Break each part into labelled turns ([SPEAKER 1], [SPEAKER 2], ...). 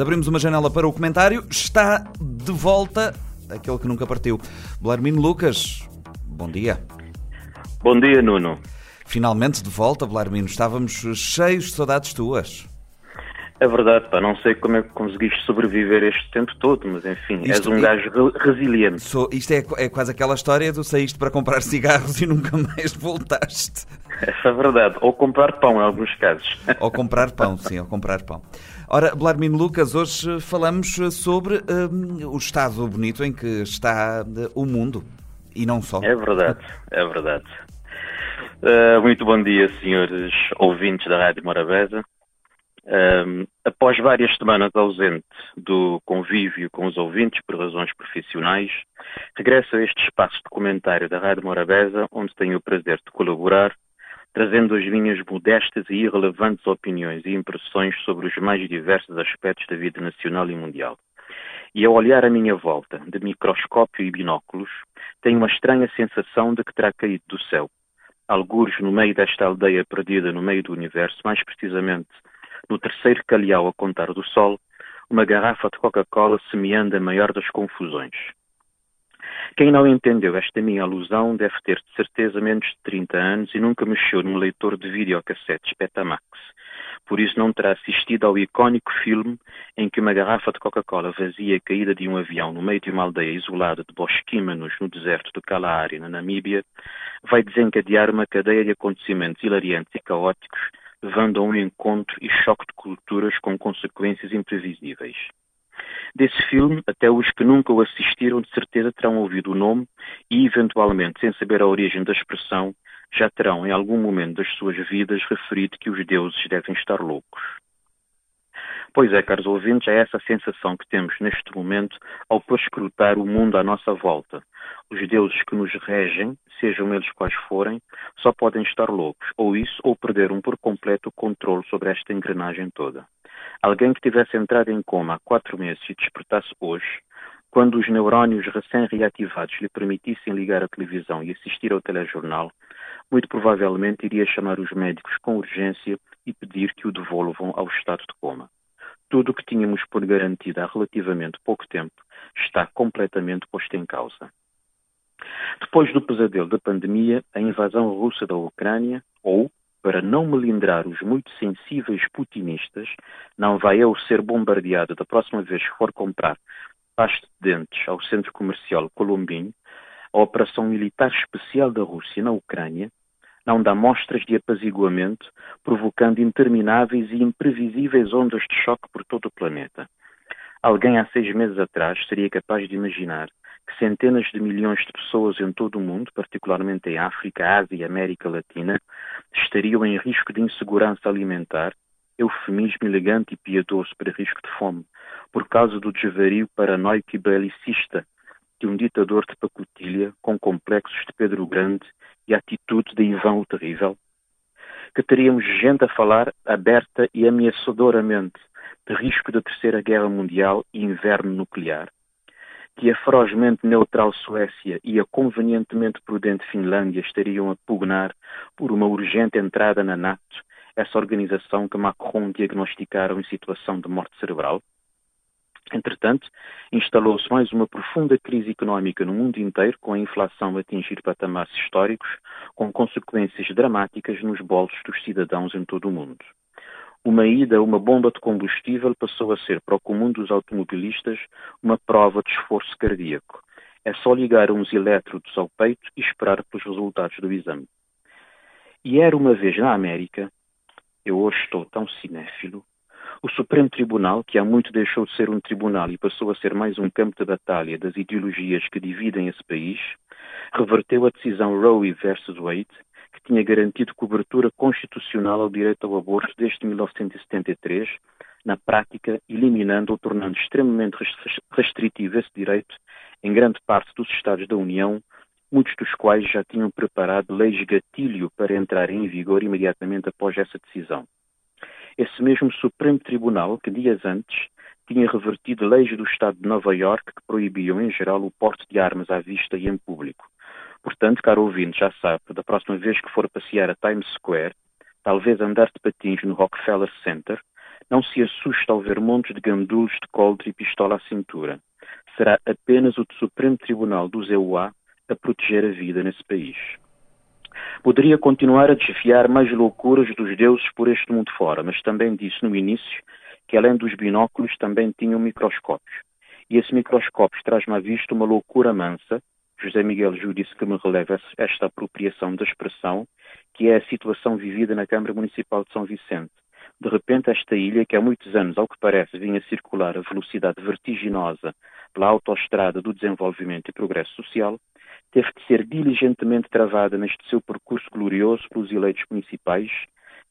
[SPEAKER 1] Abrimos uma janela para o comentário. Está de volta aquele que nunca partiu. Blarmino Lucas, bom dia.
[SPEAKER 2] Bom dia, Nuno.
[SPEAKER 1] Finalmente de volta, Blarmino. Estávamos cheios de saudades tuas.
[SPEAKER 2] É verdade, pá, não sei como é que conseguiste sobreviver este tempo todo, mas enfim, isto, és um gajo resiliente.
[SPEAKER 1] Sou, isto é, é, quase aquela história do saíste para comprar cigarros e nunca mais voltaste.
[SPEAKER 2] Essa é verdade. Ou comprar pão, em alguns casos.
[SPEAKER 1] Ou comprar pão, sim, ou comprar pão. Ora, Blarmino Lucas, hoje falamos sobre um, o estado bonito em que está uh, o mundo. E não só.
[SPEAKER 2] É verdade, é verdade. Uh, muito bom dia, senhores ouvintes da Rádio Morabeza. Um, após várias semanas ausente do convívio com os ouvintes por razões profissionais, regresso a este espaço de comentário da Rádio Morabeza, onde tenho o prazer de colaborar, trazendo as minhas modestas e irrelevantes opiniões e impressões sobre os mais diversos aspectos da vida nacional e mundial. E ao olhar à minha volta, de microscópio e binóculos, tenho uma estranha sensação de que terá caído do céu. Algures no meio desta aldeia perdida no meio do universo, mais precisamente no terceiro calhau a contar do sol, uma garrafa de Coca-Cola semeando a maior das confusões. Quem não entendeu esta minha alusão deve ter de certeza menos de 30 anos e nunca mexeu num leitor de videocassetes Betamax. Por isso não terá assistido ao icónico filme em que uma garrafa de Coca-Cola vazia caída de um avião no meio de uma aldeia isolada de bosquímanos no deserto do Kalahari, na Namíbia, vai desencadear uma cadeia de acontecimentos hilariantes e caóticos levando a um encontro e choque de culturas com consequências imprevisíveis. Desse filme, até os que nunca o assistiram, de certeza terão ouvido o nome e, eventualmente, sem saber a origem da expressão, já terão, em algum momento das suas vidas, referido que os deuses devem estar loucos. Pois é, caros ouvintes, é essa sensação que temos neste momento ao perscrutar o mundo à nossa volta. Os deuses que nos regem, sejam eles quais forem, só podem estar loucos, ou isso, ou perderam por completo o controle sobre esta engrenagem toda. Alguém que tivesse entrado em coma há quatro meses e despertasse hoje, quando os neurónios recém-reativados lhe permitissem ligar a televisão e assistir ao telejornal, muito provavelmente iria chamar os médicos com urgência e pedir que o devolvam ao estado de coma. Tudo o que tínhamos por garantido há relativamente pouco tempo está completamente posto em causa. Depois do pesadelo da pandemia, a invasão russa da Ucrânia, ou, para não melindrar os muito sensíveis putinistas, não vai eu ser bombardeado da próxima vez que for comprar pasta de dentes ao centro comercial colombino, a operação militar especial da Rússia na Ucrânia não dá mostras de apaziguamento, provocando intermináveis e imprevisíveis ondas de choque por todo o planeta. Alguém há seis meses atrás seria capaz de imaginar que centenas de milhões de pessoas em todo o mundo, particularmente em África, Ásia e América Latina, estariam em risco de insegurança alimentar, eufemismo elegante e piedoso para risco de fome, por causa do desvario paranoico e belicista de um ditador de pacotilha com complexos de Pedro Grande e a atitude de Ivan o Terrível? Que teríamos gente a falar aberta e ameaçadoramente de risco da Terceira Guerra Mundial e inverno nuclear? Que a ferozmente neutral Suécia e a convenientemente prudente Finlândia estariam a pugnar por uma urgente entrada na NATO, essa organização que Macron diagnosticaram em situação de morte cerebral? Entretanto, instalou-se mais uma profunda crise económica no mundo inteiro, com a inflação a atingir patamares históricos, com consequências dramáticas nos bolsos dos cidadãos em todo o mundo. Uma ida a uma bomba de combustível passou a ser, para o comum dos automobilistas, uma prova de esforço cardíaco. É só ligar uns elétrodos ao peito e esperar pelos resultados do exame. E era uma vez na América, eu hoje estou tão cinéfilo, o Supremo Tribunal, que há muito deixou de ser um tribunal e passou a ser mais um campo de batalha das ideologias que dividem esse país, reverteu a decisão Roe versus Wade, que tinha garantido cobertura constitucional ao direito ao aborto desde 1973, na prática eliminando ou tornando extremamente restritivo esse direito em grande parte dos Estados da União, muitos dos quais já tinham preparado leis gatilho para entrar em vigor imediatamente após essa decisão esse mesmo Supremo Tribunal que dias antes tinha revertido leis do Estado de Nova York que proibiam em geral o porte de armas à vista e em público. Portanto, caro ouvinte, já sabe, da próxima vez que for passear a Times Square, talvez andar de patins no Rockefeller Center, não se assusta ao ver montes de gandulos de coldre e pistola à cintura. Será apenas o Supremo Tribunal do ZEUA a proteger a vida nesse país. Poderia continuar a desfiar mais loucuras dos deuses por este mundo fora, mas também disse no início que além dos binóculos também tinham microscópios. E esse microscópio traz-me à vista uma loucura mansa, José Miguel Ju disse que me releva esta apropriação da expressão, que é a situação vivida na Câmara Municipal de São Vicente. De repente, esta ilha, que há muitos anos, ao que parece, vinha circular a velocidade vertiginosa pela autoestrada do desenvolvimento e progresso social, teve de ser diligentemente travada neste seu percurso glorioso pelos eleitos municipais,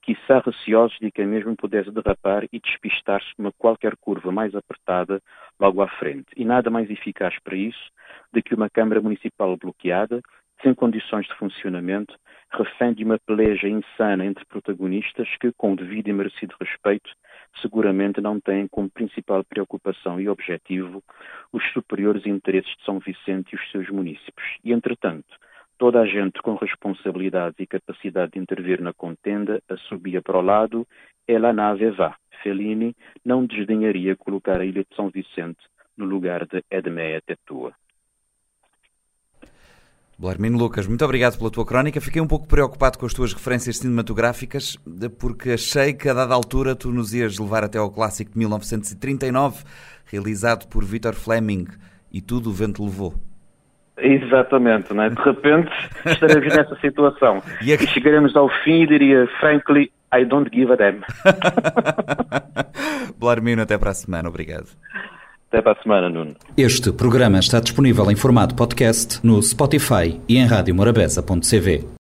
[SPEAKER 2] quiçá receosos de que a mesma pudesse derrapar e despistar-se numa qualquer curva mais apertada logo à frente. E nada mais eficaz para isso do que uma Câmara Municipal bloqueada, sem condições de funcionamento, refém de uma peleja insana entre protagonistas que, com o devido e merecido respeito, seguramente não têm como principal preocupação e objetivo os superiores interesses de São Vicente e os seus municípios. E, entretanto, toda a gente com responsabilidade e capacidade de intervir na contenda assobia para o lado, ela nave vá. Fellini não desdenharia colocar a ilha de São Vicente no lugar de Edmeia Tetua.
[SPEAKER 1] Blarmino Lucas, muito obrigado pela tua crónica. Fiquei um pouco preocupado com as tuas referências cinematográficas, porque achei que a dada altura tu nos ias levar até ao clássico de 1939, realizado por Victor Fleming, e tudo o vento levou.
[SPEAKER 2] Exatamente, não é? De repente estaremos nessa situação. E, a... e chegaremos ao fim e diria, frankly, I don't give a damn.
[SPEAKER 1] Blarmino, até para a semana. Obrigado.
[SPEAKER 2] Até para a semana, Nuno.
[SPEAKER 3] Este programa está disponível em formato podcast no Spotify e em radiomorabeza.cv.